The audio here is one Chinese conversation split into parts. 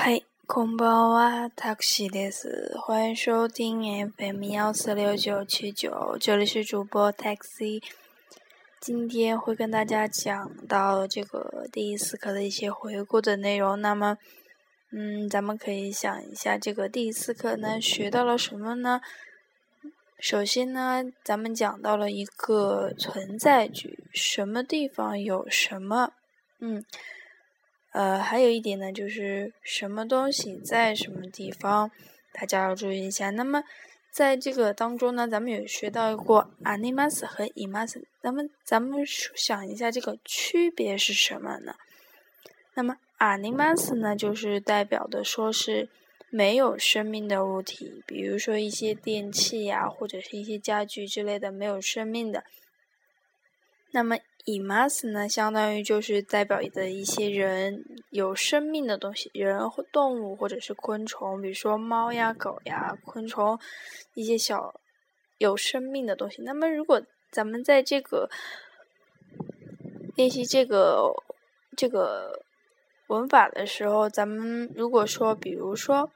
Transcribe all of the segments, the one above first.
嗨，こんばんは、タクシーです。欢迎收听 FM 幺四六九七九，这里是主播 Taxi。今天会跟大家讲到这个第四课的一些回顾的内容。那么，嗯，咱们可以想一下，这个第四课呢学到了什么呢？首先呢，咱们讲到了一个存在句，什么地方有什么，嗯。 呃，还有一点呢，就是什么东西在什么地方，大家要注意一下。那么，在这个当中呢，咱们有学到过 animas 和 imas，咱们咱们想一下这个区别是什么呢？那么 animas 呢，就是代表的说是没有生命的物体，比如说一些电器呀，或者是一些家具之类的没有生命的。那么 imas 呢，相当于就是代表的一些人有生命的东西，人或动物或者是昆虫，比如说猫呀、狗呀、昆虫，一些小有生命的东西。那么，如果咱们在这个练习这个这个文法的时候，咱们如果说，比如说，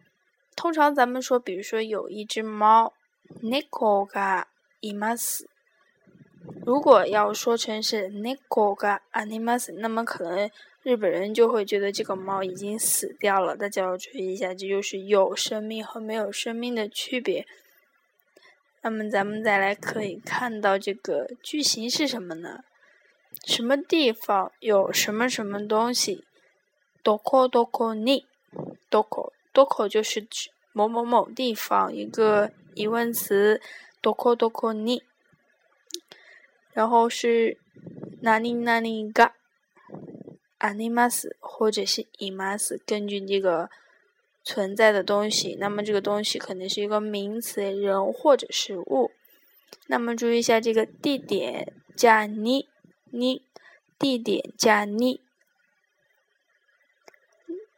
通常咱们说，比如说有一只猫 n i k o ga imas。如果要说成是 neko ga animas，那么可能日本人就会觉得这个猫已经死掉了。大家要注意一下，这就是有生命和没有生命的区别。那么咱们再来可以看到这个句型是什么呢？什么地方有什么什么东西？doko doko ni，doko doko 就是指某某某地方一个疑问词，doko doko ni。然后是哪里哪里个阿尼玛斯或者是伊玛斯，根据这个存在的东西，那么这个东西可能是一个名词，人或者是物。那么注意一下这个地点加你你地点加你。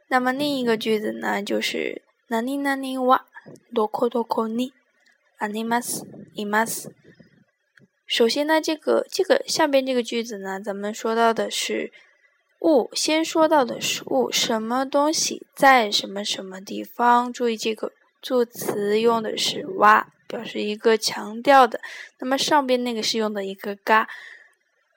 那么另一个句子呢，就是哪里哪里哇多可多可你阿尼玛斯伊玛斯。首先呢，这个这个下边这个句子呢，咱们说到的是物，先说到的是物，什么东西在什么什么地方？注意这个助词用的是哇，表示一个强调的。那么上边那个是用的一个嘎，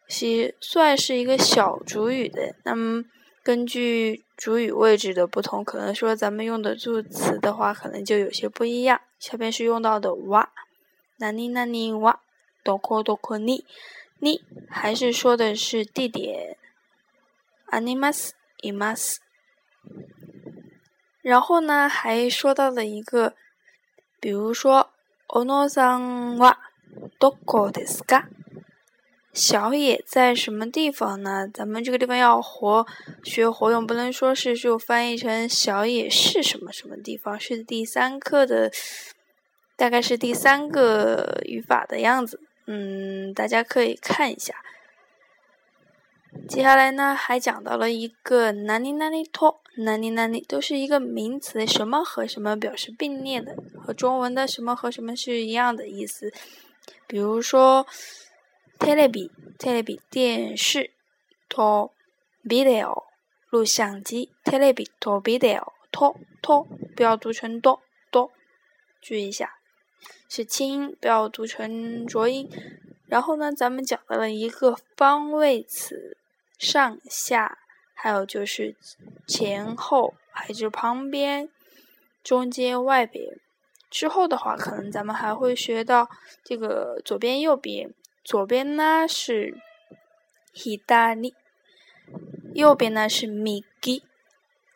是算是一个小主语的。那么根据主语位置的不同，可能说咱们用的助词的话，可能就有些不一样。下边是用到的哇，哪里哪里哇。多可多可你，你还是说的是地点，animas imas。然后呢，还说到了一个，比如说，ono san wa doko desu ka？小野在什么地方呢？咱们这个地方要活学活用，不能说是就翻译成小野是什么什么地方，是第三课的，大概是第三个语法的样子。嗯，大家可以看一下。接下来呢，还讲到了一个哪里哪里托，哪里哪里都是一个名词，什么和什么表示并列的，和中文的什么和什么是一样的意思。比如说，telebi，telebi 电视，to video 录像机，telebi to video to to 不要读成多多，注意一下。是清音，不要读成浊音。然后呢，咱们讲到了一个方位词，上下，还有就是前后，还有就是旁边、中间、外边。之后的话，可能咱们还会学到这个左边、右边。左边呢是意大利右边呢是 migi。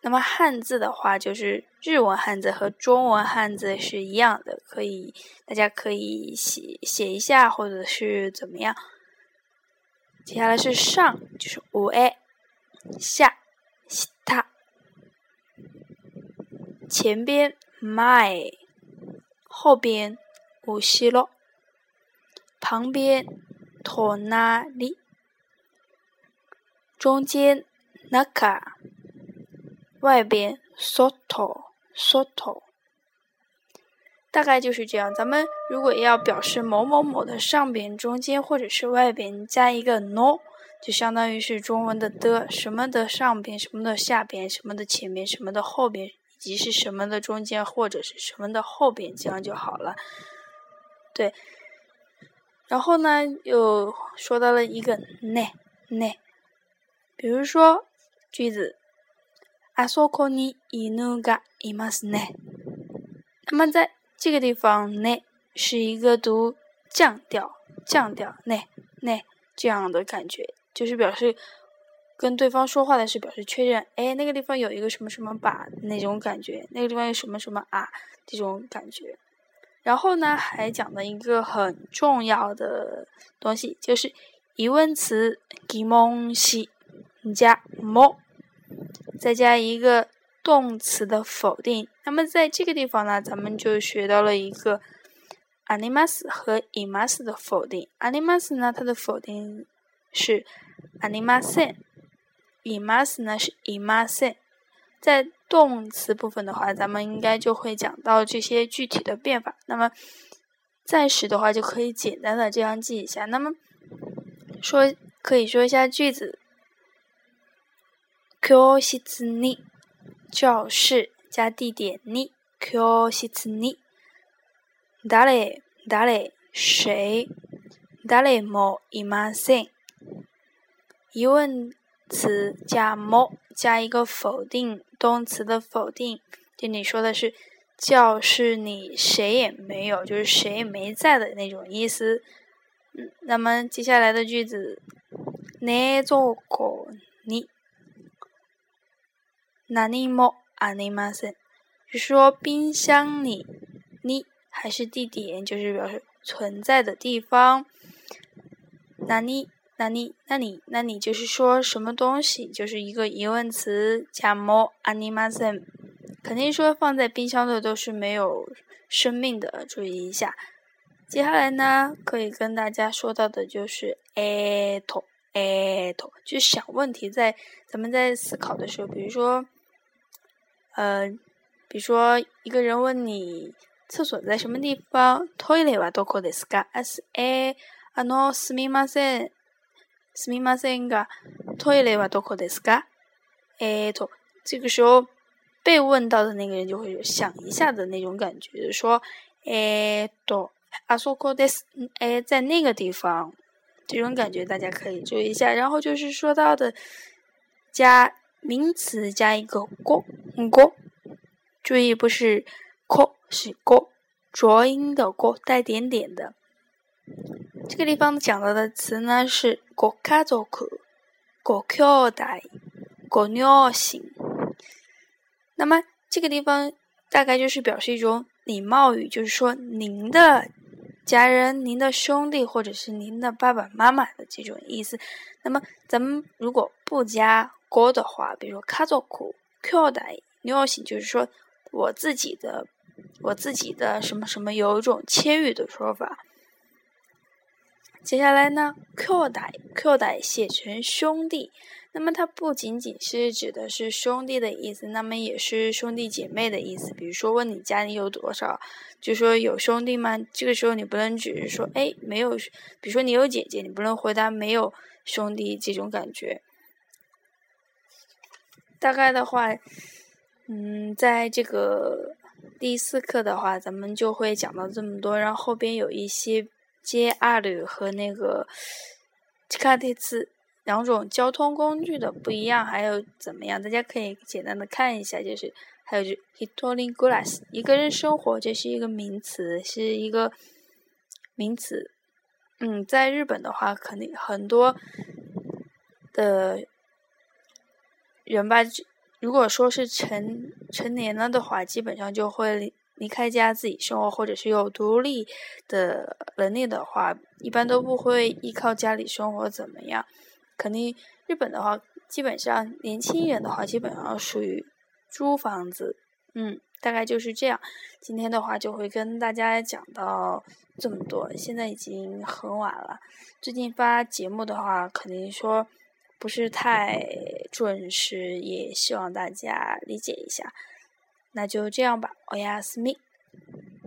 那么汉字的话，就是日文汉字和中文汉字是一样的，可以大家可以写写一下，或者是怎么样。接下来是上，就是五 a，下西塔，前边 my，后边五西洛，旁边托那里，中间 naka。外边 soto soto，大概就是这样。咱们如果要表示某某某的上边、中间或者是外边加一个 no，就相当于是中文的的什么的上边、什么的下边、什么的前边、什么的后边 及是什么的中间或者是什么的后边，这样就好了。对，然后呢，又说到了一个ねね，比如说句子あそこに犬がいますね。那么在 这个地方ね是一个读降调，降调ねね这样的感觉，就是表示跟对方说话的是表示确认，哎，那个地方有一个什么什么吧那种感觉，那个地方有什么什么啊这种感觉。然后呢，还讲了一个很重要的东西，就是疑问词疑问系加も，再加一个 动词的否定。那么在这个地方呢，咱们就学到了一个あります和います的否定。あります呢，它的否定是ありません，います呢是いません。在动词部分的话，咱们应该就会讲到这些具体的变法。那么暂时的话，就可以简单的这样记一下。那么说可以说一下句子：教室に 教室加地点に教室に誰誰谁誰もいません。疑问词加も加一个否定动词的否定，这里说的是教室里谁也没有，就是谁也没在的那种意思。嗯，那么接下来的句子，冷蔵庫に 何もありません，就说冰箱里，你还是地点，就是表示存在的地方。那你。那你，那你，那你就是说什么东西？就是一个疑问词加 mo animation，肯定说放在冰箱的都是没有生命的，注意一下。接下来呢，可以跟大家说到的就是 ato，ato，就是想问题，在咱们在思考的时候，比如说， 呃，比如说一个人问你厕所在什么地方，toilet はどこですか？as a あのすみません。すみませんが、トイレはどこですか？えと，这个时候被问到的那个人就会想一下的那种感觉，就是说，えと、あそこです。哎，在那个地方，这种感觉大家可以注意一下。然后就是说到的，加 名词加一个过过，注意不是过是过，浊音的过，带点点的。这个地方讲到的词呢是“国家族”、“国兄弟”、“国女性”。那么这个地方大概就是表示一种礼貌语，就是说您的家人、您的兄弟或者是您的爸爸妈妈的这种意思。那么咱们如果不加“国”的话，比如说“家族”、“兄弟”、“女性”，就是说我自己的、我自己的什么什么，有一种谦语的说法。接下来呢，Q 代 Q 代写成兄弟，那么它不仅仅是指的是兄弟的意思，那么也是兄弟姐妹的意思。比如说问你家里有多少，就说有兄弟吗？这个时候你不能只是说哎没有，比如说你有姐姐，你不能回答没有兄弟这种感觉。大概的话，嗯，在这个第四课的话，咱们就会讲到这么多，然后后边有一些。JR 和那个地下鉄两种交通工具的不一样，还有怎么样？大家可以简单的看一下，就是还有就 Hitorin Glass 一个人生活，这是一个名词，是一个名词。嗯，在日本的话，肯定很多的人吧，如果说是成成年了的话，基本上就会。离开家自己生活，或者是有独立的能力的话，一般都不会依靠家里生活怎么样？肯定日本的话，基本上年轻人的话，基本上属于租房子。嗯，大概就是这样。今天的话就会跟大家讲到这么多。现在已经很晚了，最近发节目的话，肯定说不是太准时，也希望大家理解一下。那就这样吧，我亚斯密。